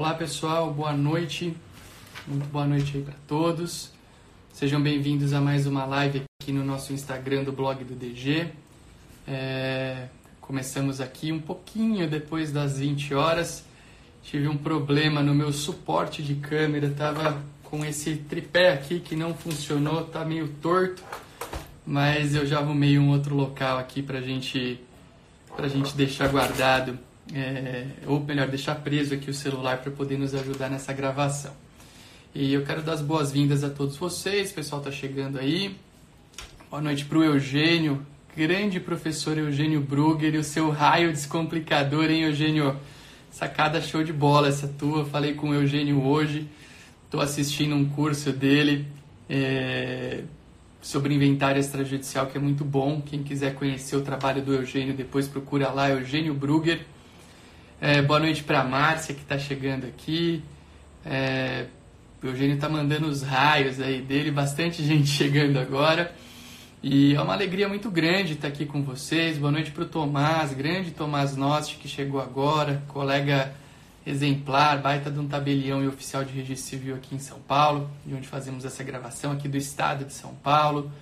Olá pessoal, boa noite, muito boa noite aí para todos. Sejam bem-vindos a mais uma live aqui no nosso Instagram do blog do DG. É, começamos aqui um pouquinho depois das 20 horas. Tive um problema no meu suporte de câmera, tava com esse tripé aqui que não funcionou, tá meio torto, mas eu já arrumei um outro local aqui pra gente, pra gente deixar guardado é, ou melhor, deixar preso aqui o celular para poder nos ajudar nessa gravação. E eu quero dar as boas-vindas a todos vocês, o pessoal está chegando aí. Boa noite para o Eugênio, grande professor Eugênio Brugger e o seu raio descomplicador, hein, Eugênio? Sacada show de bola essa tua. Falei com o Eugênio hoje, estou assistindo um curso dele é, sobre inventário extrajudicial que é muito bom. Quem quiser conhecer o trabalho do Eugênio, depois procura lá, Eugênio Brugger. É, boa noite para Márcia que está chegando aqui. É, o Eugênio está mandando os raios aí dele, bastante gente chegando agora. E é uma alegria muito grande estar aqui com vocês. Boa noite para o Tomás, grande Tomás Nosti, que chegou agora, colega exemplar, baita de um tabelião e oficial de registro civil aqui em São Paulo, de onde fazemos essa gravação aqui do estado de São Paulo.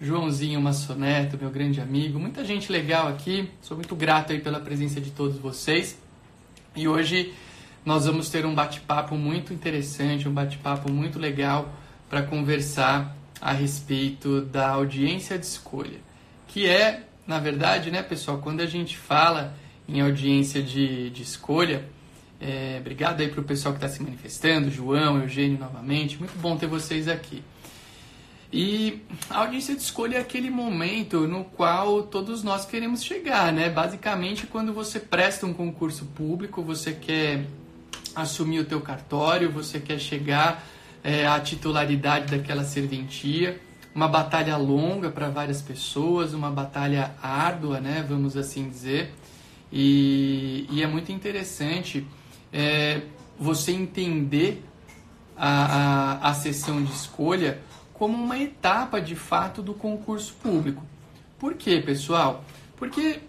Joãozinho Massoneto, meu grande amigo, muita gente legal aqui. Sou muito grato aí pela presença de todos vocês. E hoje nós vamos ter um bate-papo muito interessante, um bate-papo muito legal para conversar a respeito da audiência de escolha, que é, na verdade, né, pessoal, quando a gente fala em audiência de, de escolha, é, obrigado aí para o pessoal que está se manifestando, João, Eugênio novamente, muito bom ter vocês aqui. E a audiência de escolha é aquele momento no qual todos nós queremos chegar, né? Basicamente, quando você presta um concurso público, você quer assumir o teu cartório, você quer chegar é, à titularidade daquela serventia, uma batalha longa para várias pessoas, uma batalha árdua, né? Vamos assim dizer. E, e é muito interessante é, você entender a, a, a sessão de escolha como uma etapa de fato do concurso público. Por quê, pessoal? Porque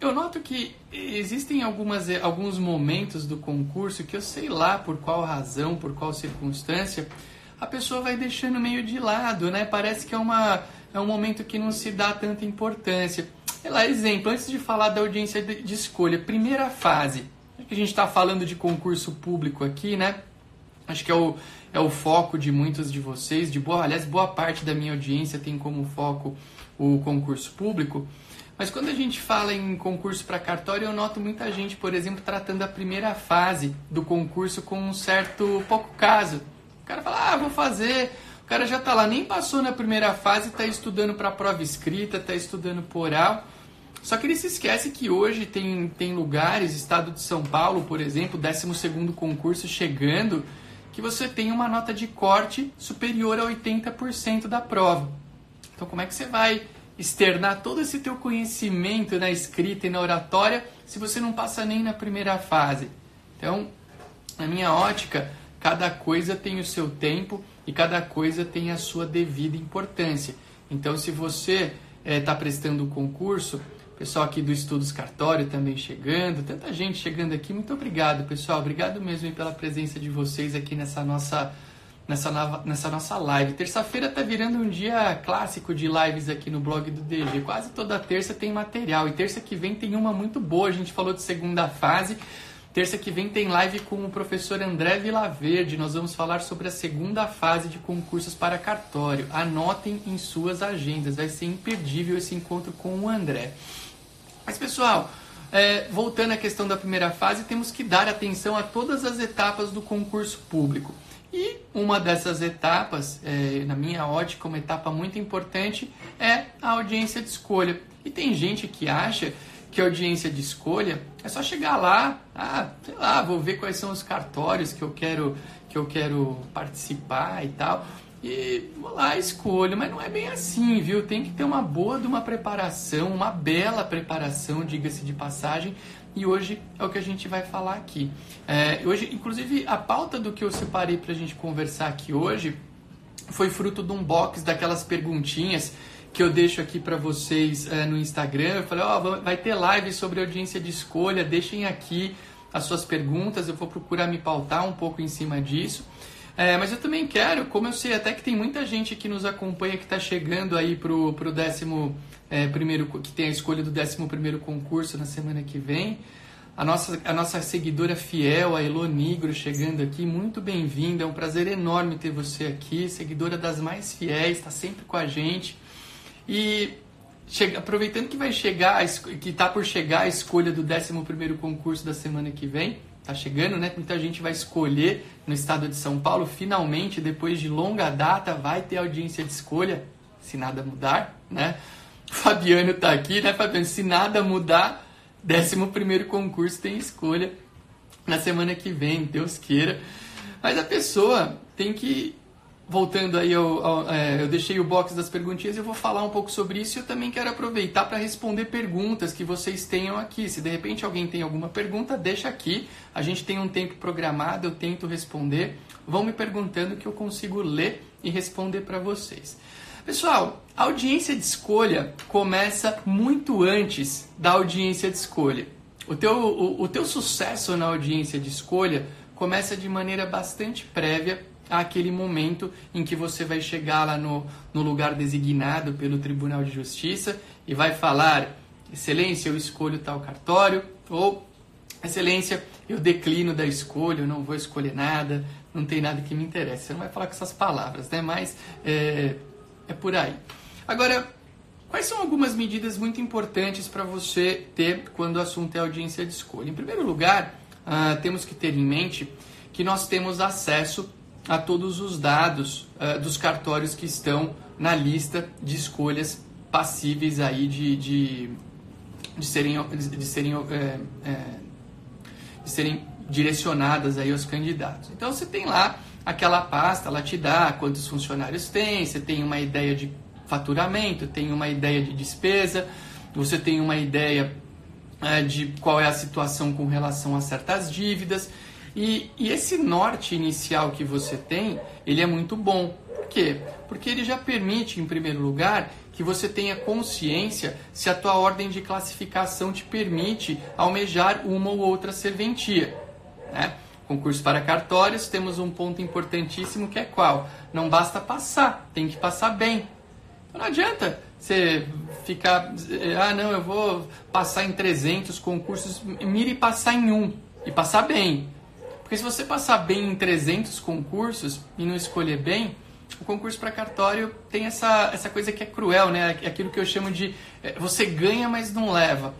eu noto que existem algumas, alguns momentos do concurso que eu sei lá por qual razão, por qual circunstância, a pessoa vai deixando meio de lado, né? Parece que é, uma, é um momento que não se dá tanta importância. Sei lá, exemplo, antes de falar da audiência de, de escolha, primeira fase, que a gente está falando de concurso público aqui, né? Acho que é o, é o foco de muitos de vocês, de boa, aliás, boa parte da minha audiência tem como foco o concurso público. Mas quando a gente fala em concurso para cartório, eu noto muita gente, por exemplo, tratando a primeira fase do concurso com um certo pouco caso. O cara fala, ah, vou fazer. O cara já está lá, nem passou na primeira fase, está estudando para a prova escrita, está estudando por oral. Só que ele se esquece que hoje tem, tem lugares, estado de São Paulo, por exemplo, 12 concurso chegando, que você tem uma nota de corte superior a 80% da prova. Então, como é que você vai externar todo esse teu conhecimento na escrita e na oratória se você não passa nem na primeira fase? Então, na minha ótica, cada coisa tem o seu tempo e cada coisa tem a sua devida importância. Então, se você está eh, é, prestando o concurso, Pessoal aqui do Estudos Cartório também chegando, tanta gente chegando aqui. Muito obrigado, pessoal. Obrigado mesmo pela presença de vocês aqui nessa nossa nessa, nova, nessa nossa live. Terça-feira tá virando um dia clássico de lives aqui no blog do DG. Quase toda terça tem material e terça que vem tem uma muito boa. A gente falou de segunda fase. Terça que vem tem live com o professor André Vilaverde. Nós vamos falar sobre a segunda fase de concursos para cartório. Anotem em suas agendas, vai ser imperdível esse encontro com o André. Mas, pessoal, é, voltando à questão da primeira fase, temos que dar atenção a todas as etapas do concurso público. E uma dessas etapas, é, na minha ótica, uma etapa muito importante, é a audiência de escolha. E tem gente que acha que audiência de escolha é só chegar lá, ah, sei lá, vou ver quais são os cartórios que eu quero que eu quero participar e tal. E vou lá, escolho, mas não é bem assim, viu? Tem que ter uma boa de uma preparação, uma bela preparação, diga-se de passagem, e hoje é o que a gente vai falar aqui. É, hoje, inclusive, a pauta do que eu separei para a gente conversar aqui hoje foi fruto de um box daquelas perguntinhas que eu deixo aqui para vocês é, no Instagram. Eu falei, ó, oh, vai ter live sobre audiência de escolha, deixem aqui as suas perguntas, eu vou procurar me pautar um pouco em cima disso. É, mas eu também quero, como eu sei até que tem muita gente que nos acompanha que está chegando aí pro, pro décimo é, primeiro, que tem a escolha do décimo primeiro concurso na semana que vem. A nossa, a nossa seguidora fiel, a Elo Nigro, chegando aqui, muito bem-vinda. É um prazer enorme ter você aqui, seguidora das mais fiéis, está sempre com a gente. E chega, aproveitando que vai chegar, que está por chegar a escolha do 11 concurso da semana que vem, está chegando, né? Muita gente vai escolher no estado de São Paulo. Finalmente, depois de longa data, vai ter audiência de escolha, se nada mudar, né? Fabiano está aqui, né, Fabiano? Se nada mudar, 11 concurso tem escolha na semana que vem, Deus queira. Mas a pessoa tem que voltando aí, ao, ao, é, eu deixei o box das perguntinhas eu vou falar um pouco sobre isso e eu também quero aproveitar para responder perguntas que vocês tenham aqui. Se de repente alguém tem alguma pergunta, deixa aqui. A gente tem um tempo programado, eu tento responder. Vão me perguntando que eu consigo ler e responder para vocês. Pessoal, a audiência de escolha começa muito antes da audiência de escolha. O teu, o, o teu sucesso na audiência de escolha começa de maneira bastante prévia àquele momento em que você vai chegar lá no, no lugar designado pelo Tribunal de Justiça e vai falar: Excelência, eu escolho tal cartório, ou Excelência, eu declino da escolha, eu não vou escolher nada, não tem nada que me interesse. Você não vai falar com essas palavras, né? Mas é, é por aí. Agora, quais são algumas medidas muito importantes para você ter quando o assunto é audiência de escolha? Em primeiro lugar, uh, temos que ter em mente que nós temos acesso a todos os dados uh, dos cartórios que estão na lista de escolhas passíveis aí de, de, de serem, de serem, é, é, de serem direcionadas aí aos candidatos. Então você tem lá aquela pasta, ela te dá quantos funcionários tem, você tem uma ideia de faturamento, tem uma ideia de despesa, você tem uma ideia é, de qual é a situação com relação a certas dívidas. E, e esse norte inicial que você tem, ele é muito bom. Por quê? Porque ele já permite, em primeiro lugar, que você tenha consciência se a tua ordem de classificação te permite almejar uma ou outra serventia. Né? Concurso para cartórios, temos um ponto importantíssimo que é qual? Não basta passar, tem que passar bem. Então não adianta você ficar, ah não, eu vou passar em 300 concursos, mire passar em um e passar bem. Porque se você passar bem em 300 concursos e não escolher bem, o concurso para cartório tem essa, essa coisa que é cruel, né? É aquilo que eu chamo de é, você ganha, mas não leva.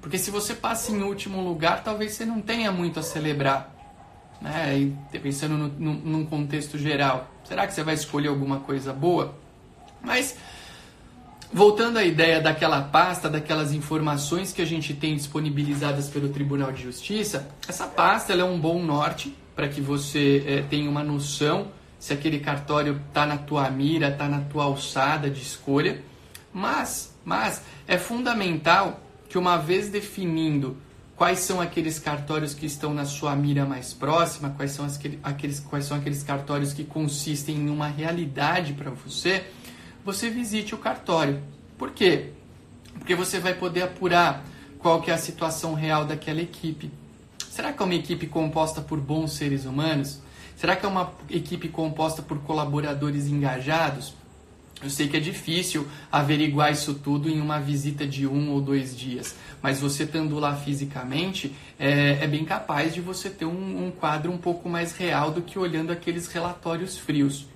Porque se você passa em último lugar, talvez você não tenha muito a celebrar. Né? E pensando no, no, num contexto geral, será que você vai escolher alguma coisa boa? Mas Voltando à ideia daquela pasta, daquelas informações que a gente tem disponibilizadas pelo Tribunal de Justiça, essa pasta é um bom norte para que você é, tenha uma noção se aquele cartório está na tua mira, está na tua alçada de escolha. Mas, mas é fundamental que uma vez definindo quais são aqueles cartórios que estão na sua mira mais próxima, quais são aqueles, quais são aqueles cartórios que consistem em uma realidade para você, você visite o cartório. Por quê? Porque você vai poder apurar qual que é a situação real daquela equipe. Será que é uma equipe composta por bons seres humanos? Será que é uma equipe composta por colaboradores engajados? Eu sei que é difícil averiguar isso tudo em uma visita de um ou dois dias, mas você estando lá fisicamente é, é bem capaz de você ter um, um quadro um pouco mais real do que olhando aqueles relatórios frios.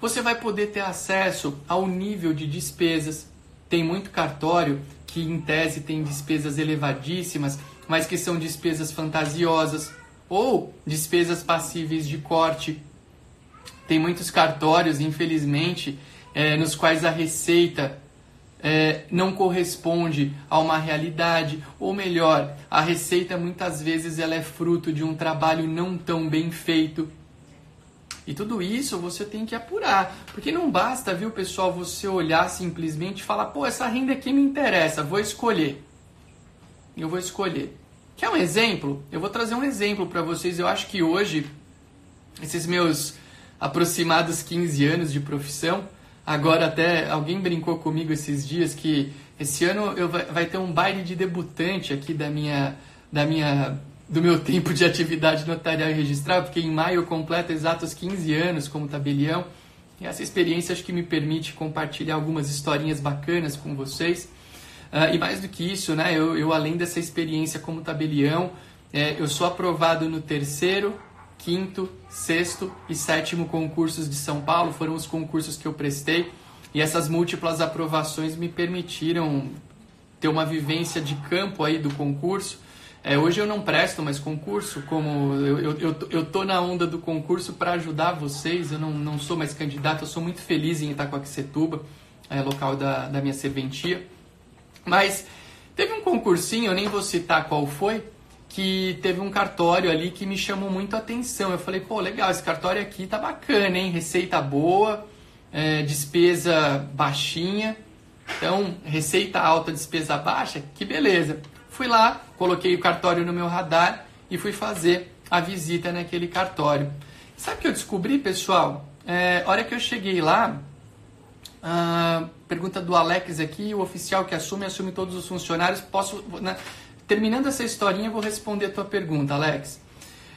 Você vai poder ter acesso ao nível de despesas. Tem muito cartório que, em tese, tem despesas elevadíssimas, mas que são despesas fantasiosas ou despesas passíveis de corte. Tem muitos cartórios, infelizmente, é, nos quais a receita é, não corresponde a uma realidade, ou melhor, a receita muitas vezes ela é fruto de um trabalho não tão bem feito e tudo isso você tem que apurar. Porque não basta, viu, pessoal, você olhar simplesmente e falar, pô, essa renda aqui me interessa, vou escolher. Eu vou escolher. Quer um exemplo? Eu vou trazer um exemplo para vocês. Eu acho que hoje, esses meus aproximados 15 anos de profissão, agora até alguém brincou comigo esses dias que esse ano eu vai ter um baile de debutante aqui da minha, da minha do meu tempo de atividade notarial e registral, porque em maio eu completo exatos 15 anos como tabelião. E essa experiência acho que me permite compartilhar algumas historinhas bacanas com vocês. Uh, e mais do que isso, né, eu, eu além dessa experiência como tabelião, é, eu sou aprovado no terceiro, quinto, sexto e sétimo concursos de São Paulo, foram os concursos que eu prestei. E essas múltiplas aprovações me permitiram ter uma vivência de campo aí do concurso. É, hoje eu não presto mais concurso, como eu, eu, eu, eu tô na onda do concurso para ajudar vocês, eu não, não sou mais candidato, eu sou muito feliz em Itacoaquecetuba, é, local da, da minha serventia. Mas teve um concursinho, eu nem vou citar qual foi, que teve um cartório ali que me chamou muito a atenção. Eu falei, pô, legal, esse cartório aqui tá bacana, hein? Receita boa, é, despesa baixinha. Então, receita alta, despesa baixa, que beleza. Fui lá, coloquei o cartório no meu radar e fui fazer a visita naquele cartório. Sabe o que eu descobri, pessoal? É, hora que eu cheguei lá, pergunta do Alex aqui, o oficial que assume, assume todos os funcionários. Posso, né? Terminando essa historinha, eu vou responder a tua pergunta, Alex.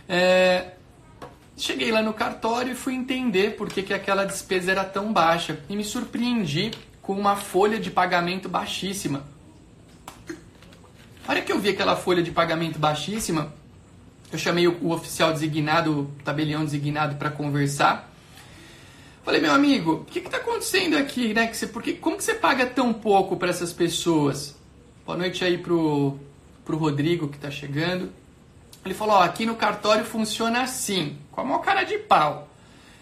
É, cheguei lá no cartório e fui entender por que, que aquela despesa era tão baixa. E me surpreendi com uma folha de pagamento baixíssima. A hora que eu vi aquela folha de pagamento baixíssima, eu chamei o, o oficial designado, o tabelião designado para conversar. Falei, meu amigo, o que está acontecendo aqui, né? Que você, porque, como que você paga tão pouco para essas pessoas? Boa noite aí pro, pro Rodrigo que está chegando. Ele falou, ó, aqui no cartório funciona assim, com a maior cara de pau.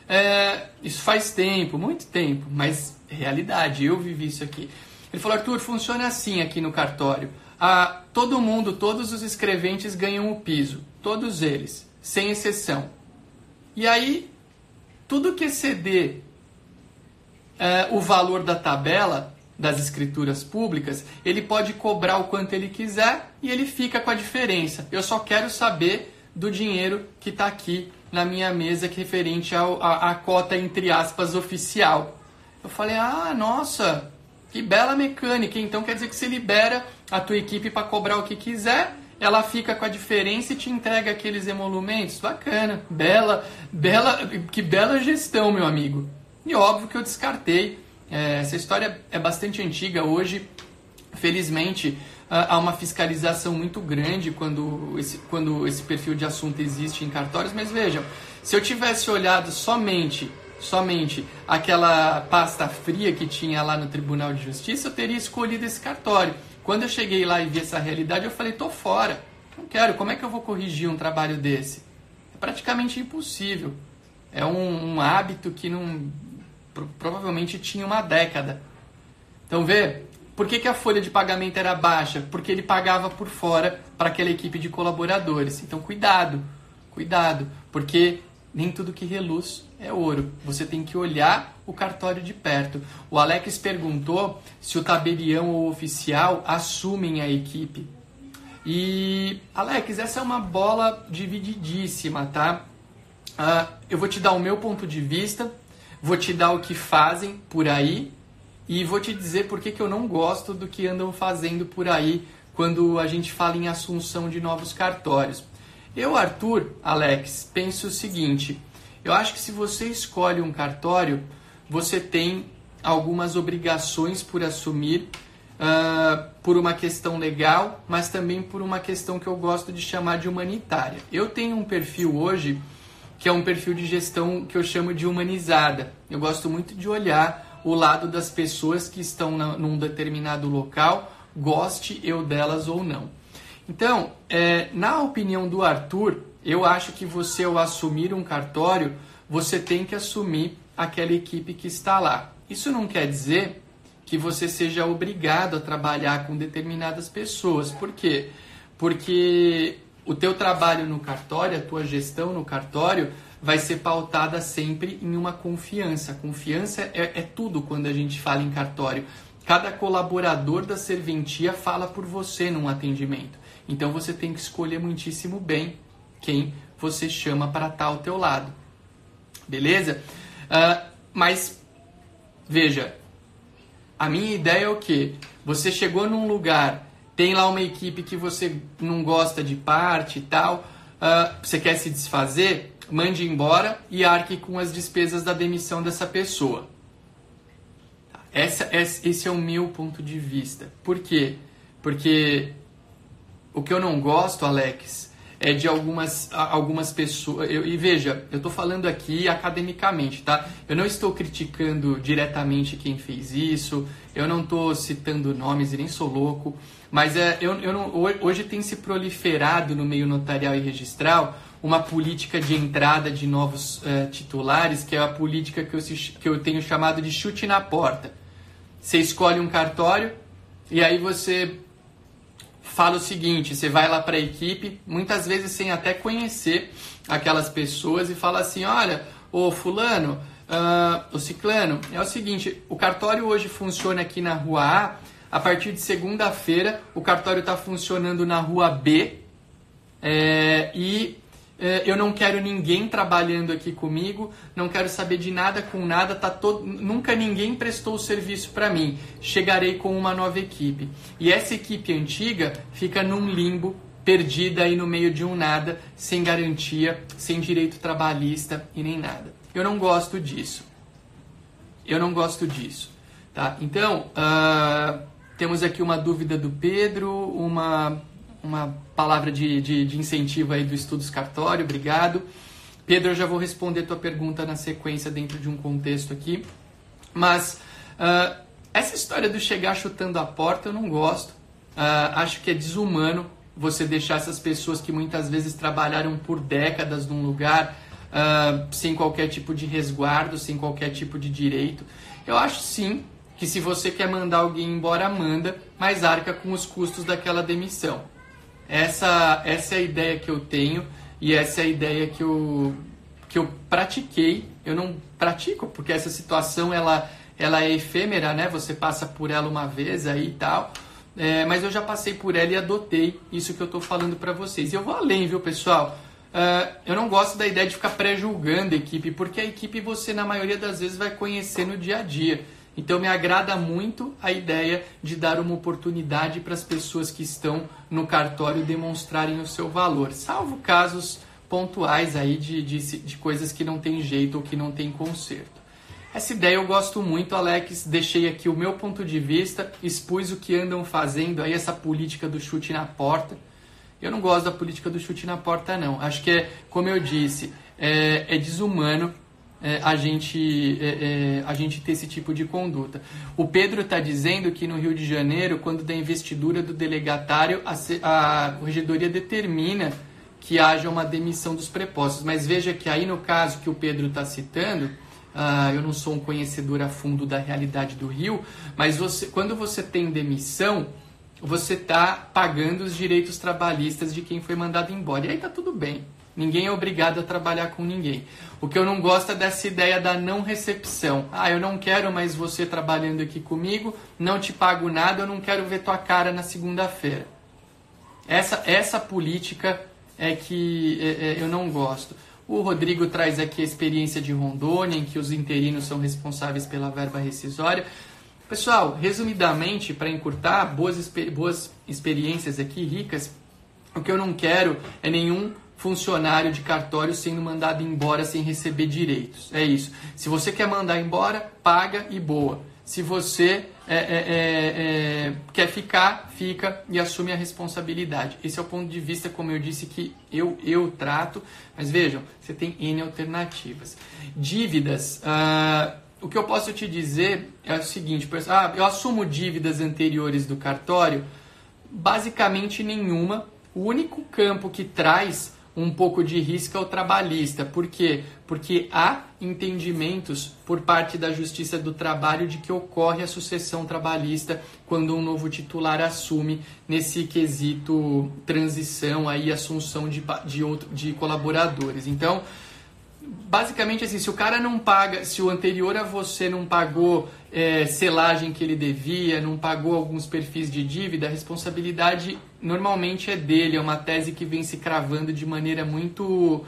É, isso faz tempo, muito tempo, mas realidade, eu vivi isso aqui. Ele falou, Arthur, funciona assim aqui no cartório. Ah, todo mundo, todos os escreventes ganham o piso, todos eles, sem exceção. E aí, tudo que exceder é, o valor da tabela das escrituras públicas, ele pode cobrar o quanto ele quiser e ele fica com a diferença. Eu só quero saber do dinheiro que está aqui na minha mesa, que é referente à cota, entre aspas, oficial. Eu falei, ah, nossa, que bela mecânica. Então quer dizer que você libera a tua equipe para cobrar o que quiser, ela fica com a diferença e te entrega aqueles emolumentos. Bacana, bela, bela, que bela gestão, meu amigo. E óbvio que eu descartei. É, essa história é bastante antiga hoje. Felizmente, há uma fiscalização muito grande quando esse, quando esse perfil de assunto existe em cartórios. Mas vejam, se eu tivesse olhado somente somente aquela pasta fria que tinha lá no Tribunal de Justiça, eu teria escolhido esse cartório. Quando eu cheguei lá e vi essa realidade, eu falei, tô fora. Não quero, como é que eu vou corrigir um trabalho desse? É praticamente impossível. É um, um hábito que não provavelmente tinha uma década. Então vê, por que, que a folha de pagamento era baixa? Porque ele pagava por fora para aquela equipe de colaboradores. Então cuidado, cuidado, porque nem tudo que reluz é ouro. Você tem que olhar o cartório de perto. O Alex perguntou se o tabelião ou o oficial assumem a equipe. E, Alex, essa é uma bola divididíssima, tá? Uh, eu vou te dar o meu ponto de vista, vou te dar o que fazem por aí e vou te dizer por que, que eu não gosto do que andam fazendo por aí quando a gente fala em assunção de novos cartórios. Eu, Arthur, Alex, penso o seguinte: eu acho que se você escolhe um cartório, você tem algumas obrigações por assumir uh, por uma questão legal, mas também por uma questão que eu gosto de chamar de humanitária. Eu tenho um perfil hoje que é um perfil de gestão que eu chamo de humanizada. Eu gosto muito de olhar o lado das pessoas que estão na, num determinado local, goste eu delas ou não. Então, é, na opinião do Arthur, eu acho que você, ao assumir um cartório, você tem que assumir aquela equipe que está lá. Isso não quer dizer que você seja obrigado a trabalhar com determinadas pessoas. Por quê? Porque o teu trabalho no cartório, a tua gestão no cartório, vai ser pautada sempre em uma confiança. Confiança é, é tudo quando a gente fala em cartório. Cada colaborador da serventia fala por você num atendimento. Então você tem que escolher muitíssimo bem quem você chama para estar ao teu lado. Beleza? Uh, mas veja, a minha ideia é o que? Você chegou num lugar, tem lá uma equipe que você não gosta de parte e tal, uh, você quer se desfazer, mande embora e arque com as despesas da demissão dessa pessoa. Essa, esse é o meu ponto de vista. Por quê? Porque o que eu não gosto, Alex, é de algumas, algumas pessoas. Eu, e veja, eu estou falando aqui academicamente, tá? Eu não estou criticando diretamente quem fez isso, eu não estou citando nomes e nem sou louco, mas é, eu, eu não, hoje tem se proliferado no meio notarial e registral uma política de entrada de novos é, titulares, que é a política que eu, que eu tenho chamado de chute na porta. Você escolhe um cartório e aí você fala o seguinte: você vai lá para a equipe, muitas vezes sem até conhecer aquelas pessoas, e fala assim: olha, o Fulano, uh, o Ciclano, é o seguinte: o cartório hoje funciona aqui na rua A, a partir de segunda-feira o cartório está funcionando na rua B. É, e eu não quero ninguém trabalhando aqui comigo, não quero saber de nada com nada, tá todo, nunca ninguém prestou o serviço para mim. Chegarei com uma nova equipe. E essa equipe antiga fica num limbo, perdida aí no meio de um nada, sem garantia, sem direito trabalhista e nem nada. Eu não gosto disso. Eu não gosto disso. Tá? Então, uh, temos aqui uma dúvida do Pedro, uma uma palavra de, de, de, incentivo aí do Estudos Cartório, obrigado. Pedro, eu já vou responder tua pergunta na sequência dentro de um contexto aqui. Mas uh, essa história do chegar chutando a porta eu não gosto. Uh, acho que é desumano você deixar essas pessoas que muitas vezes trabalharam por décadas num lugar uh, sem qualquer tipo de resguardo, sem qualquer tipo de direito. Eu acho sim que se você quer mandar alguém embora, manda, mas arca com os custos daquela demissão. Essa, essa é a ideia que eu tenho e essa é a ideia que eu, que eu pratiquei. Eu não pratico, porque essa situação ela, ela é efêmera, né? Você passa por ela uma vez aí e tal. É, mas eu já passei por ela e adotei isso que eu estou falando para vocês. E eu vou além, viu, pessoal? Uh, eu não gosto da ideia de ficar pré-julgando a equipe, porque a equipe você, na maioria das vezes, vai conhecer no dia a dia. Então me agrada muito a ideia de dar uma oportunidade para as pessoas que estão no cartório demonstrarem o seu valor, salvo casos pontuais aí de, de, de coisas que não tem jeito ou que não tem conserto. Essa ideia eu gosto muito, Alex. Deixei aqui o meu ponto de vista, expus o que andam fazendo aí, essa política do chute na porta. Eu não gosto da política do chute na porta, não. Acho que é, como eu disse, é, é desumano é, a, gente, é, é, a gente ter esse tipo de conduta. O Pedro está dizendo que no Rio de Janeiro, quando da investidura do delegatário, a, a corregedoria determina que haja uma demissão dos prepostos. Mas veja que aí no caso que o Pedro está citando, uh, eu não sou um conhecedor a fundo da realidade do Rio, mas você, quando você tem demissão, você está pagando os direitos trabalhistas de quem foi mandado embora. E aí está tudo bem. Ninguém é obrigado a trabalhar com ninguém. O que eu não gosto é dessa ideia da não recepção. Ah, eu não quero mais você trabalhando aqui comigo, não te pago nada, eu não quero ver tua cara na segunda-feira. Essa, essa política é que é, é, eu não gosto. O Rodrigo traz aqui a experiência de Rondônia, em que os interinos são responsáveis pela verba rescisória. Pessoal, resumidamente, para encurtar, boas, boas experiências aqui, ricas, o que eu não quero é nenhum funcionário de cartório sendo mandado embora sem receber direitos. É isso. Se você quer mandar embora, paga e boa. Se você é, é, é, é, quer ficar, fica e assume a responsabilidade. Esse é o ponto de vista, como eu disse, que eu, eu trato. Mas vejam, você tem N alternativas. Dívidas. Ah, o que eu posso te dizer é o seguinte: ah, eu assumo dívidas anteriores do cartório? Basicamente nenhuma. O único campo que traz um pouco de risco ao trabalhista. Por quê? Porque há entendimentos por parte da Justiça do Trabalho de que ocorre a sucessão trabalhista quando um novo titular assume nesse quesito transição aí assunção de, de, outro, de colaboradores. Então, basicamente assim, se o cara não paga, se o anterior a você não pagou é, selagem que ele devia, não pagou alguns perfis de dívida, a responsabilidade normalmente é dele, é uma tese que vem se cravando de maneira muito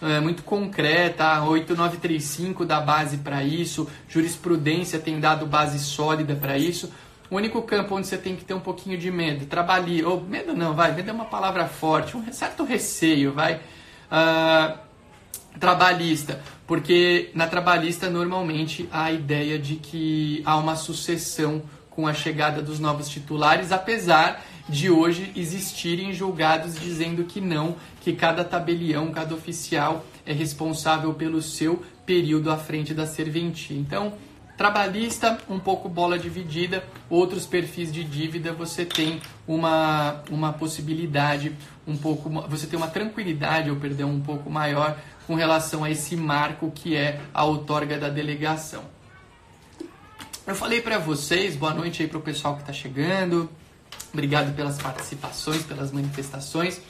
é, muito concreta, a 8935 dá base para isso, jurisprudência tem dado base sólida para isso. O único campo onde você tem que ter um pouquinho de medo, trabalhar, ou medo não, vai, medo é uma palavra forte, um certo receio, vai. Uh, trabalhista, porque na trabalhista normalmente há a ideia de que há uma sucessão com a chegada dos novos titulares, apesar de hoje existirem julgados dizendo que não, que cada tabelião, cada oficial é responsável pelo seu período à frente da serventia. Então, trabalhista, um pouco bola dividida, outros perfis de dívida, você tem uma, uma possibilidade um pouco, você tem uma tranquilidade, ou perdão, um pouco maior com relação a esse marco que é a outorga da delegação. Eu falei para vocês, boa noite aí para o pessoal que está chegando, obrigado pelas participações, pelas manifestações.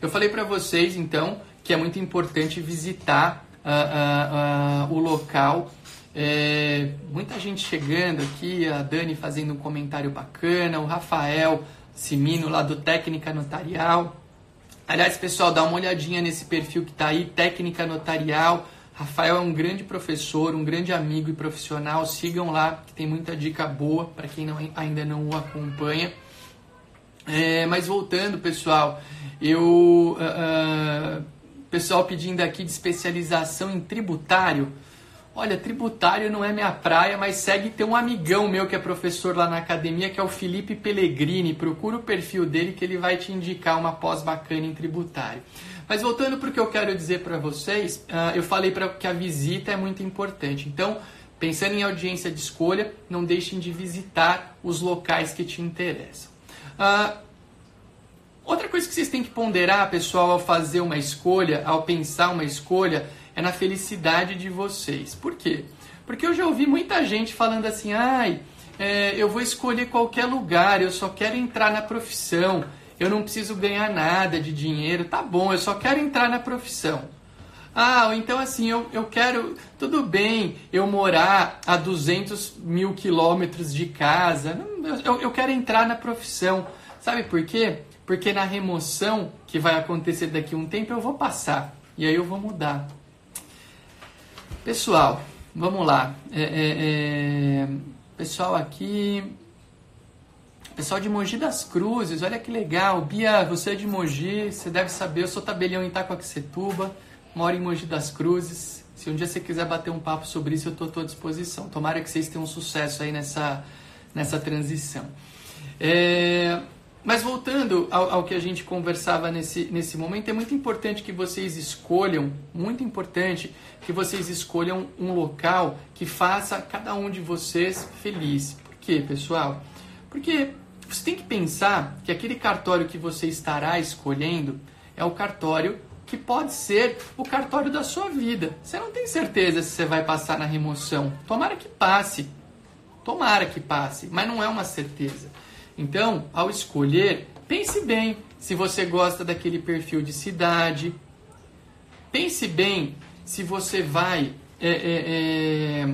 Eu falei para vocês então que é muito importante visitar uh, uh, uh, o local. É, muita gente chegando aqui, a Dani fazendo um comentário bacana, o Rafael Simino lá do Técnica Notarial. Aliás, pessoal, dá uma olhadinha nesse perfil que está aí, Técnica Notarial. Rafael é um grande professor, um grande amigo e profissional. Sigam lá, que tem muita dica boa para quem não, ainda não o acompanha. É, mas voltando, pessoal, eu. Uh, pessoal pedindo aqui de especialização em tributário. Olha, tributário não é minha praia, mas segue tem um amigão meu que é professor lá na academia, que é o Felipe Pellegrini. Procura o perfil dele que ele vai te indicar uma pós bacana em tributário. Mas voltando para o que eu quero dizer para vocês, uh, eu falei para que a visita é muito importante. Então, pensando em audiência de escolha, não deixem de visitar os locais que te interessam. Uh, outra coisa que vocês têm que ponderar, pessoal, ao fazer uma escolha, ao pensar uma escolha, é na felicidade de vocês. Por quê? Porque eu já ouvi muita gente falando assim, ai, é, eu vou escolher qualquer lugar, eu só quero entrar na profissão, eu não preciso ganhar nada de dinheiro, tá bom, eu só quero entrar na profissão. Ah, então assim, eu, eu quero, tudo bem eu morar a 200 mil quilômetros de casa, eu, eu quero entrar na profissão. Sabe por quê? Porque na remoção que vai acontecer daqui a um tempo eu vou passar e aí eu vou mudar. Pessoal, vamos lá. É, é, é, pessoal aqui. Pessoal de Mogi das Cruzes, olha que legal. Bia, você é de Mogi, você deve saber. Eu sou tabelião em Itacoaxetuba, moro em Mogi das Cruzes. Se um dia você quiser bater um papo sobre isso, eu estou à tua disposição. Tomara que vocês tenham sucesso aí nessa, nessa transição. É, mas voltando ao, ao, que a gente conversava nesse, nesse momento, é muito importante que vocês escolham, muito importante que vocês escolham um local que faça cada um de vocês feliz. Por quê, pessoal? Porque você tem que pensar que aquele cartório que você estará escolhendo é o cartório que pode ser o cartório da sua vida. Você não tem certeza se você vai passar na remoção. Tomara que passe. Tomara que passe, mas não é uma certeza. Então, ao escolher, pense bem se você gosta daquele perfil de cidade. Pense bem se você vai. É, é,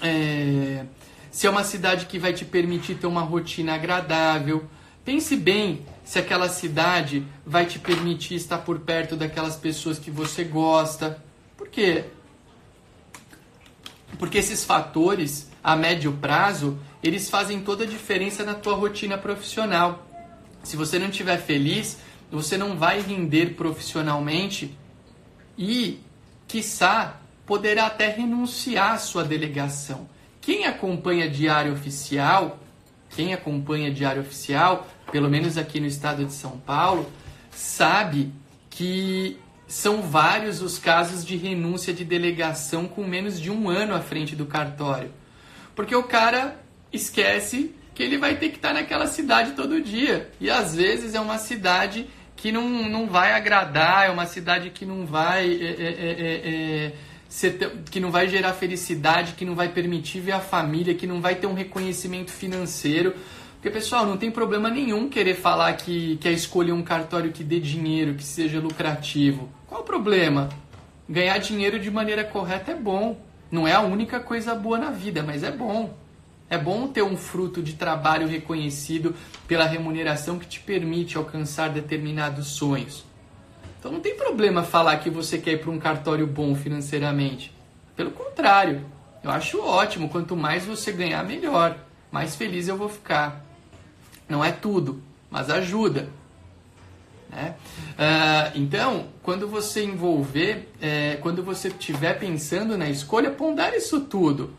é, é, se é uma cidade que vai te permitir ter uma rotina agradável. Pense bem se aquela cidade vai te permitir estar por perto daquelas pessoas que você gosta. Por quê? Porque esses fatores, a médio prazo, eles fazem toda a diferença na tua rotina profissional. Se você não estiver feliz, você não vai render profissionalmente e, quiçá, poderá até renunciar à sua delegação. Quem acompanha Diário Oficial, quem acompanha Diário Oficial, pelo menos aqui no estado de São Paulo, sabe que são vários os casos de renúncia de delegação com menos de um ano à frente do cartório. Porque o cara esquece que ele vai ter que estar naquela cidade todo dia. E às vezes é uma cidade que não, não vai agradar, é uma cidade que não vai. É, é, é, é, é que não vai gerar felicidade, que não vai permitir ver a família, que não vai ter um reconhecimento financeiro. Porque, pessoal, não tem problema nenhum querer falar que quer escolher um cartório que dê dinheiro, que seja lucrativo. Qual o problema? Ganhar dinheiro de maneira correta é bom. Não é a única coisa boa na vida, mas é bom. É bom ter um fruto de trabalho reconhecido pela remuneração que te permite alcançar determinados sonhos. Então não tem problema falar que você quer ir para um cartório bom financeiramente. Pelo contrário, eu acho ótimo. Quanto mais você ganhar, melhor. mais feliz eu vou ficar. Não é tudo, mas ajuda. Né? Uh, então, quando você envolver, é, quando você estiver pensando na escolha, pondera isso tudo.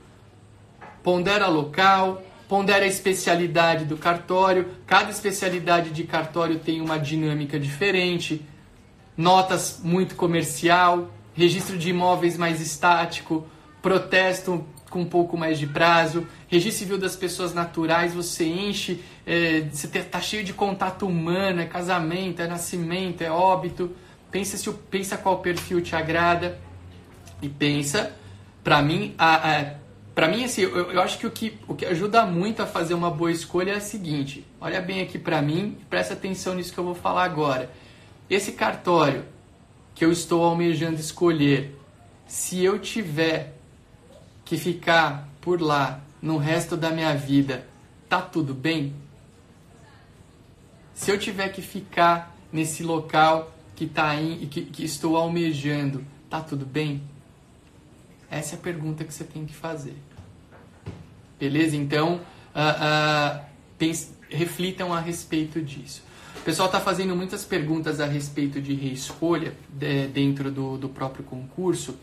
Pondera local, pondera a especialidade do cartório. Cada especialidade de cartório tem uma dinâmica diferente. Notas muito comercial, registro de imóveis mais estático, protesto com um pouco mais de prazo, registro civil das pessoas naturais, você enche, é, você está cheio de contato humano, é casamento, é nascimento, é óbito. Pensa, se, pensa qual perfil te agrada e pensa, para mim, a, a para mim assim, eu, eu, acho que o, que o que ajuda muito a fazer uma boa escolha é o seguinte, olha bem aqui para mim, presta atenção nisso que eu vou falar agora. Esse cartório que eu estou almejando escolher, se eu tiver que ficar por lá no resto da minha vida, tá tudo bem? Se eu tiver que ficar nesse local que, tá em, que, que estou almejando, tá tudo bem? Essa é a pergunta que você tem que fazer. Beleza? Então, uh, uh, pense, reflitam a respeito disso. O pessoal está fazendo muitas perguntas a respeito de reescolha de, dentro do, do próprio concurso.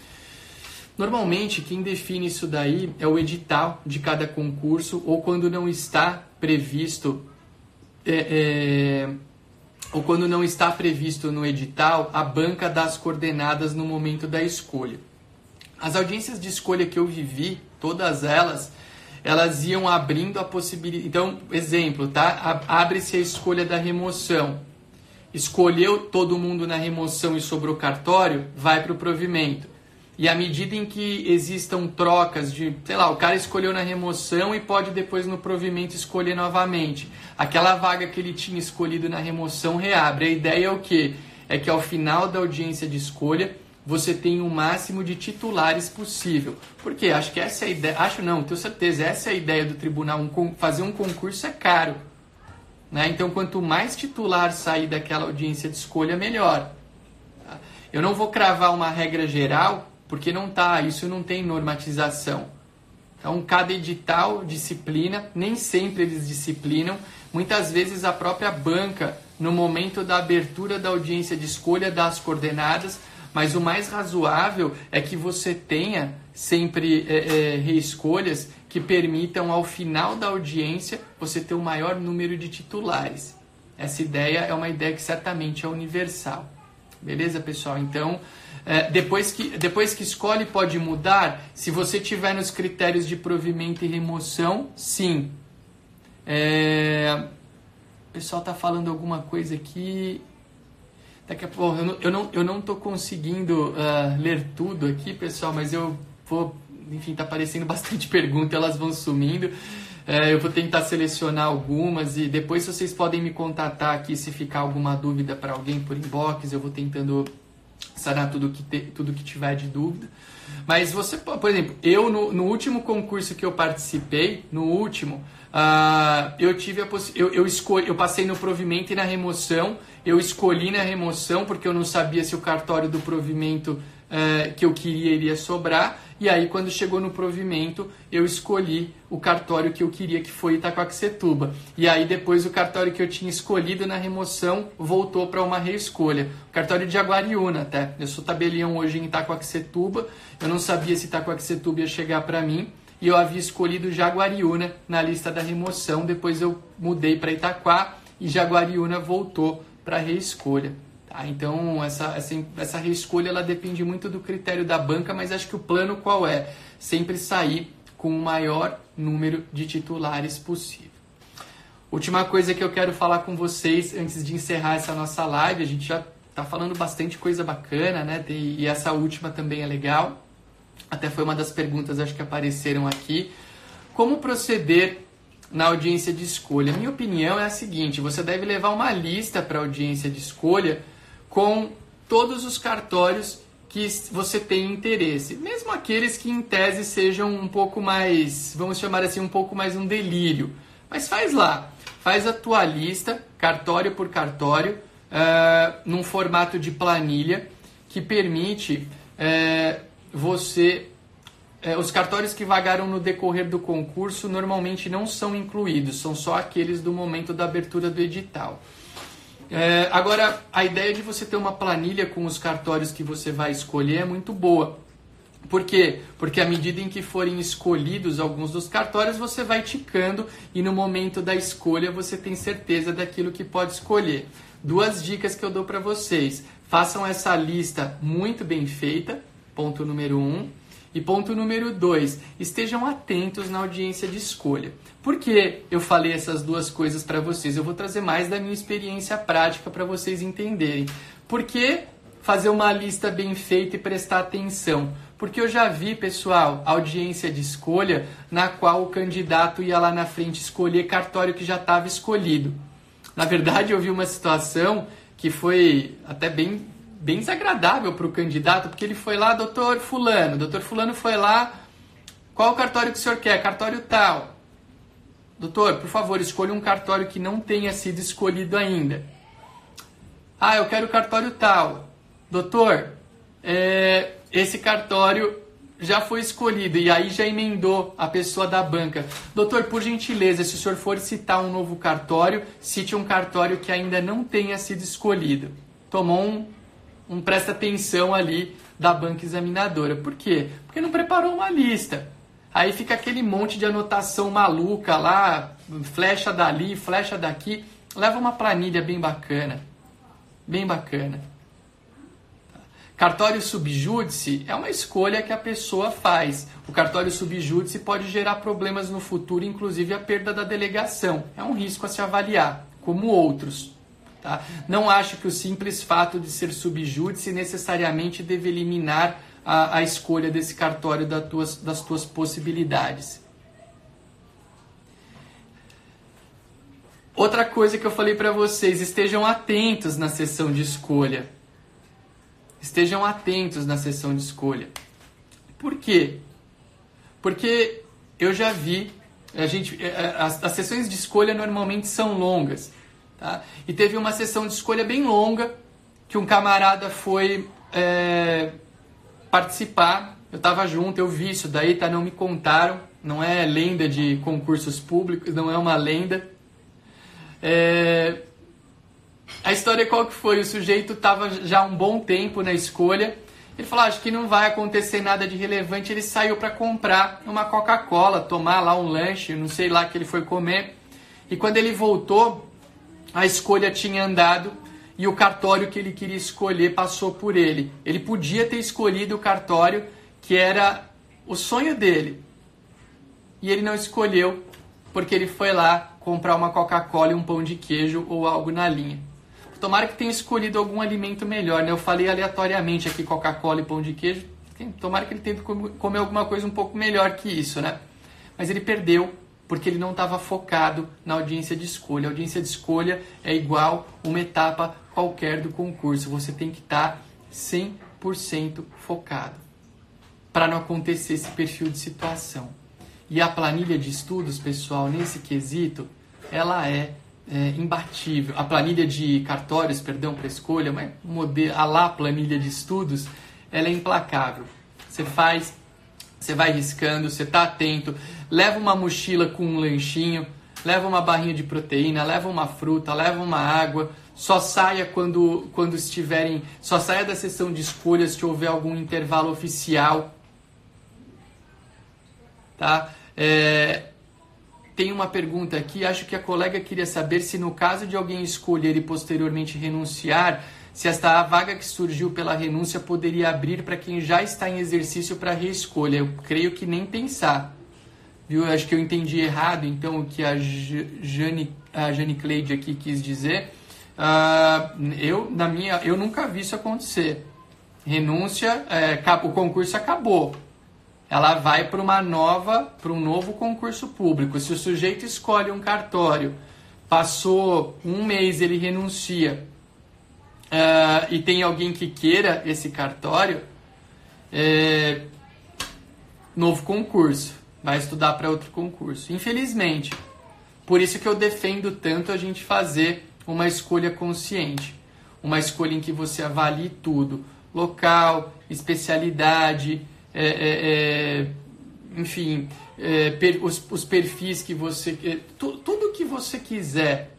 Normalmente, quem define isso daí é o edital de cada concurso, ou quando não está previsto, é, é, ou quando não está previsto no edital, a banca das coordenadas no momento da escolha. As audiências de escolha que eu vivi, todas elas, elas iam abrindo a possibilidade. Então, exemplo, tá? Abre-se a escolha da remoção. Escolheu todo mundo na remoção e sobrou cartório, vai para o provimento. E à medida em que existam trocas de, sei lá, o cara escolheu na remoção e pode depois no provimento escolher novamente. Aquela vaga que ele tinha escolhido na remoção reabre. A ideia é o quê? É que ao final da audiência de escolha você tem o máximo de titulares possível. Porque acho que essa é a ideia, acho não, tenho certeza, essa é a ideia do tribunal, um, fazer um concurso é caro. Né? Então, quanto mais titular sair daquela audiência de escolha, melhor. Eu não vou cravar uma regra geral, porque não tá, isso não tem normatização. Então, cada edital disciplina, nem sempre eles disciplinam. Muitas vezes a própria banca, no momento da abertura da audiência de escolha, dá as coordenadas, mas o mais razoável é que você tenha sempre é, é, reescolhas que permitam, ao final da audiência, você ter o maior número de titulares. Essa ideia é uma ideia que certamente é universal. Beleza, pessoal? Então, é, depois, que, depois que escolhe, pode mudar? Se você tiver nos critérios de provimento e remoção, sim. É, o pessoal está falando alguma coisa aqui. Daqui a pouco, eu não, eu não, eu não tô conseguindo uh, ler tudo aqui, pessoal, mas eu vou. Enfim, tá aparecendo bastante pergunta, elas vão sumindo. É, eu vou tentar selecionar algumas e depois vocês podem me contatar aqui se ficar alguma dúvida para alguém por inbox. Eu vou tentando sanar tudo que, te, tudo que tiver de dúvida. Mas você, por exemplo, eu no, no último concurso que eu participei, no último, uh, eu tive a eu, eu, escolhi, eu passei no provimento e na remoção. Eu escolhi na remoção porque eu não sabia se o cartório do provimento uh, que eu queria iria sobrar. E aí, quando chegou no provimento, eu escolhi o cartório que eu queria, que foi Itacoaxetuba. E aí, depois, o cartório que eu tinha escolhido na remoção voltou para uma reescolha. O cartório de Aguariúna, até. Eu sou tabelião hoje em Itacoaxetuba. Eu não sabia se Itacoaxetuba ia chegar para mim. E eu havia escolhido Jaguariúna na lista da remoção. Depois eu mudei para Itaquá e Jaguariúna voltou para reescolha. Tá? Então, essa, essa, essa reescolha ela depende muito do critério da banca, mas acho que o plano qual é? Sempre sair com o maior número de titulares possível. Última coisa que eu quero falar com vocês antes de encerrar essa nossa live, a gente já está falando bastante coisa bacana, né? E essa última também é legal. Até foi uma das perguntas acho que apareceram aqui. Como proceder na audiência de escolha? Minha opinião é a seguinte: você deve levar uma lista para a audiência de escolha com todos os cartórios que você tem interesse, mesmo aqueles que em tese sejam um pouco mais, vamos chamar assim, um pouco mais um delírio. Mas faz lá, faz a tua lista, cartório por cartório, uh, num formato de planilha que permite uh, você é, os cartórios que vagaram no decorrer do concurso normalmente não são incluídos, são só aqueles do momento da abertura do edital. É, agora, a ideia de você ter uma planilha com os cartórios que você vai escolher é muito boa. Por quê? Porque à medida em que forem escolhidos alguns dos cartórios, você vai ticando e no momento da escolha você tem certeza daquilo que pode escolher. Duas dicas que eu dou para vocês. Façam essa lista muito bem feita, ponto número um. E ponto número dois, estejam atentos na audiência de escolha. Por que eu falei essas duas coisas para vocês? Eu vou trazer mais da minha experiência prática para vocês entenderem. Por que fazer uma lista bem feita e prestar atenção? Porque eu já vi, pessoal, audiência de escolha na qual o candidato ia lá na frente escolher cartório que já estava escolhido. Na verdade, eu vi uma situação que foi até bem bem desagradável para o candidato, porque ele foi lá, doutor Fulano, doutor Fulano foi lá, qual cartório que o senhor quer? Cartório tal. Doutor, por favor, escolha um cartório que não tenha sido escolhido ainda. Ah, eu quero o cartório tal. Doutor, é, esse cartório já foi escolhido e aí já emendou a pessoa da banca. Doutor, por gentileza, se o senhor for citar um novo cartório, cite um cartório que ainda não tenha sido escolhido. Tomou um um presta atenção ali da banca examinadora. Por quê? Porque não preparou uma lista. Aí fica aquele monte de anotação maluca lá, flecha dali, flecha daqui. Leva uma planilha bem bacana. Bem bacana. Cartório subjúdice é uma escolha que a pessoa faz. O cartório subjúdice pode gerar problemas no futuro, inclusive a perda da delegação. É um risco a se avaliar, como outros. Tá? Não acho que o simples fato de ser subjúdice necessariamente deve eliminar a, a escolha desse cartório das tuas, das tuas possibilidades. Outra coisa que eu falei para vocês, estejam atentos na sessão de escolha. Estejam atentos na sessão de escolha. Por quê? Porque eu já vi, a gente, é, é, as, as sessões de escolha normalmente são longas. Tá? E teve uma sessão de escolha bem longa que um camarada foi é, participar. Eu estava junto, eu vi isso daí, tá? Não me contaram. Não é lenda de concursos públicos, não é uma lenda. É, a história qual que foi? O sujeito estava já um bom tempo na escolha. Ele falou: ah, acho que não vai acontecer nada de relevante. Ele saiu para comprar uma Coca-Cola, tomar lá um lanche, não sei lá que ele foi comer. E quando ele voltou, a escolha tinha andado e o cartório que ele queria escolher passou por ele. Ele podia ter escolhido o cartório que era o sonho dele. E ele não escolheu porque ele foi lá comprar uma Coca-Cola e um pão de queijo ou algo na linha. Tomara que tenha escolhido algum alimento melhor, né? Eu falei aleatoriamente aqui Coca-Cola e pão de queijo. Tomara que ele tenha comer alguma coisa um pouco melhor que isso, né? Mas ele perdeu porque ele não estava focado na audiência de escolha. A audiência de escolha é igual uma etapa qualquer do concurso. Você tem que estar tá 100% focado para não acontecer esse perfil de situação. E a planilha de estudos, pessoal, nesse quesito, ela é, é imbatível. A planilha de cartórios, perdão, para escolha, mas a lá planilha de estudos, ela é implacável. Você faz você vai riscando, você está atento, leva uma mochila com um lanchinho, leva uma barrinha de proteína, leva uma fruta, leva uma água. Só saia quando, quando estiverem. Só saia da sessão de escolhas se houver algum intervalo oficial. Tá? É, tem uma pergunta aqui. Acho que a colega queria saber se, no caso de alguém escolher e posteriormente renunciar, se esta vaga que surgiu pela renúncia poderia abrir para quem já está em exercício para reescolha. Eu creio que nem pensar. Viu? Acho que eu entendi errado, então, o que a Jane, a Jane Cleide aqui quis dizer. Uh, eu, na minha, eu nunca vi isso acontecer. Renúncia, é, o concurso acabou. Ela vai para uma nova, para um novo concurso público. Se o sujeito escolhe um cartório, passou um mês, ele renuncia, uh, e tem alguém que queira esse cartório, é, novo concurso, vai estudar para outro concurso. Infelizmente, por isso que eu defendo tanto a gente fazer uma escolha consciente, uma escolha em que você avalie tudo, local, especialidade, é, é, é enfim, é, per, os, os, perfis que você. É, tu, tudo que você quiser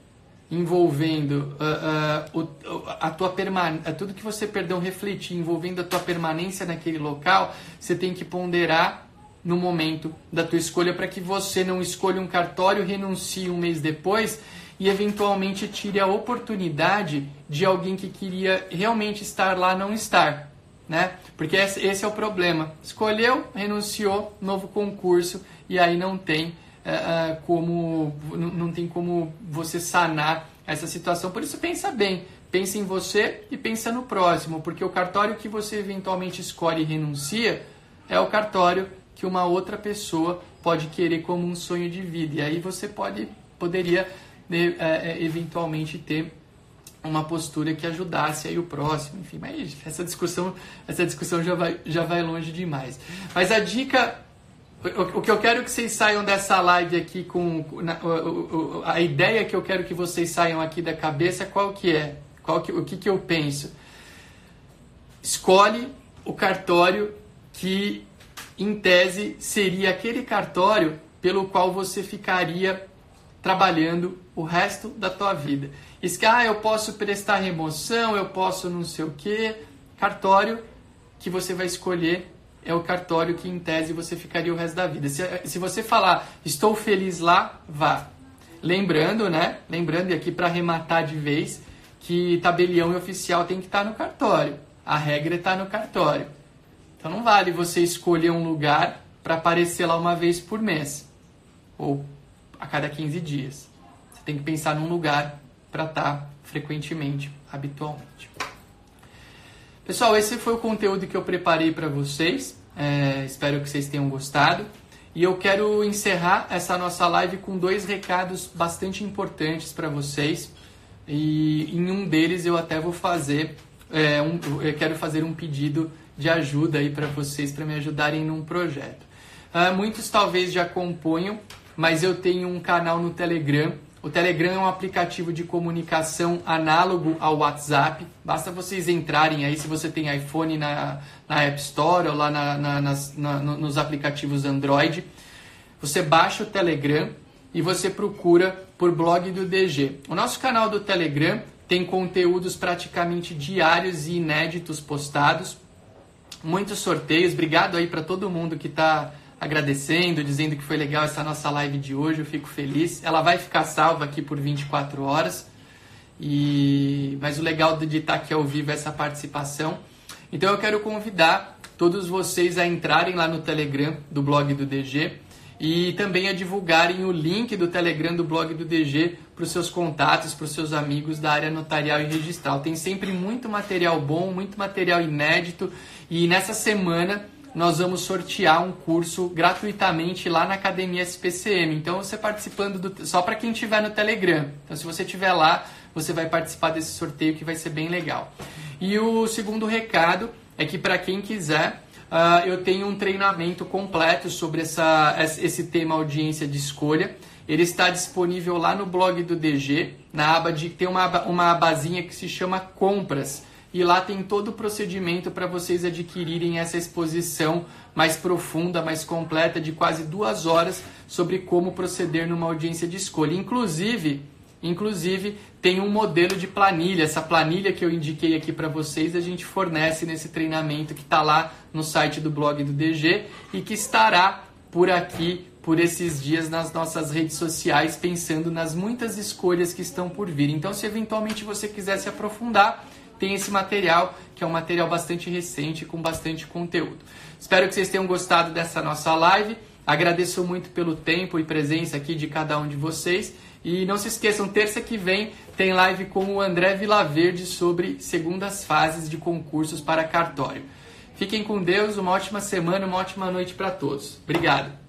envolvendo uh, uh, o, a tua permanência, tudo que você, perdão, refletir envolvendo a tua permanência naquele local, você tem que ponderar no momento da tua escolha para que você não escolha um cartório, renuncie um mês depois e eventualmente tire a oportunidade de alguém que queria realmente estar lá não estar, né? Porque esse é o problema. Escolheu, renunciou, novo concurso e aí não tem uh, como não, não tem como você sanar essa situação. Por isso pensa bem, pensa em você e pensa no próximo, porque o cartório que você eventualmente escolhe e renuncia é o cartório que uma outra pessoa pode querer como um sonho de vida. E aí você pode poderia né, é, é, eventualmente ter uma postura que ajudasse aí o próximo, enfim, mas essa discussão, essa discussão já vai, já vai longe demais. Mas a dica, o, que eu quero que vocês saiam dessa live aqui com, na, o, o, a ideia que eu quero que vocês saiam aqui da cabeça, qual que é? Qual que, o que, que eu penso? Escolhe o cartório que, em tese, seria aquele cartório pelo qual você ficaria trabalhando o resto da tua vida. Isso que, ah, eu posso prestar remoção, eu posso não sei o que. Cartório que você vai escolher é o cartório que, em tese, você ficaria o resto da vida. Se, se você falar, estou feliz lá, vá. Lembrando, né? Lembrando, e aqui para arrematar de vez, que tabelião e oficial tem que estar tá no cartório. A regra está no cartório. Então não vale você escolher um lugar para aparecer lá uma vez por mês ou a cada 15 dias. Você tem que pensar num lugar para estar tá frequentemente, habitualmente. Pessoal, esse foi o conteúdo que eu preparei para vocês. É, espero que vocês tenham gostado. E eu quero encerrar essa nossa live com dois recados bastante importantes para vocês. E em um deles eu até vou fazer, é, um, eu quero fazer um pedido de ajuda aí para vocês, para me ajudarem num projeto. Uh, muitos talvez já acompanham, mas eu tenho um canal no Telegram o Telegram é um aplicativo de comunicação análogo ao WhatsApp. Basta vocês entrarem aí, se você tem iPhone na, na App Store ou lá na, na, nas, nos aplicativos Android. Você baixa o Telegram e você procura por blog do DG. O nosso canal do Telegram tem conteúdos praticamente diários e inéditos postados. Muitos sorteios. Obrigado aí para todo mundo que está agradecendo, dizendo que foi legal essa nossa live de hoje, eu fico feliz. Ela vai ficar salva aqui por 24 horas. E mas o legal de estar aqui ao vivo é essa participação. Então eu quero convidar todos vocês a entrarem lá no Telegram do blog do DG e também a divulgarem o link do Telegram do blog do DG para os seus contatos, para os seus amigos da área notarial e registral. Tem sempre muito material bom, muito material inédito e nessa semana nós vamos sortear um curso gratuitamente lá na Academia SPCM. Então, você participando do, só para quem estiver no Telegram. Então, se você estiver lá, você vai participar desse sorteio que vai ser bem legal. E o segundo recado é que para quem quiser, uh, eu tenho um treinamento completo sobre essa, esse tema audiência de escolha. Ele está disponível lá no blog do DG, na aba de tem uma, uma abazinha que se chama compras e lá tem todo o procedimento para vocês adquirirem essa exposição mais profunda, mais completa, de quase duas horas sobre como proceder numa audiência de escolha. Inclusive, inclusive tem um modelo de planilha. Essa planilha que eu indiquei aqui para vocês, a gente fornece nesse treinamento que está lá no site do blog do DG e que estará por aqui por esses dias nas nossas redes sociais, pensando nas muitas escolhas que estão por vir. Então, se eventualmente você quiser se aprofundar, tem esse material, que é um material bastante recente, com bastante conteúdo. Espero que vocês tenham gostado dessa nossa live. Agradeço muito pelo tempo e presença aqui de cada um de vocês. E não se esqueçam, terça que vem tem live com o André Vilaverde sobre segundas fases de concursos para cartório. Fiquem com Deus, uma ótima semana, uma ótima noite para todos. Obrigado.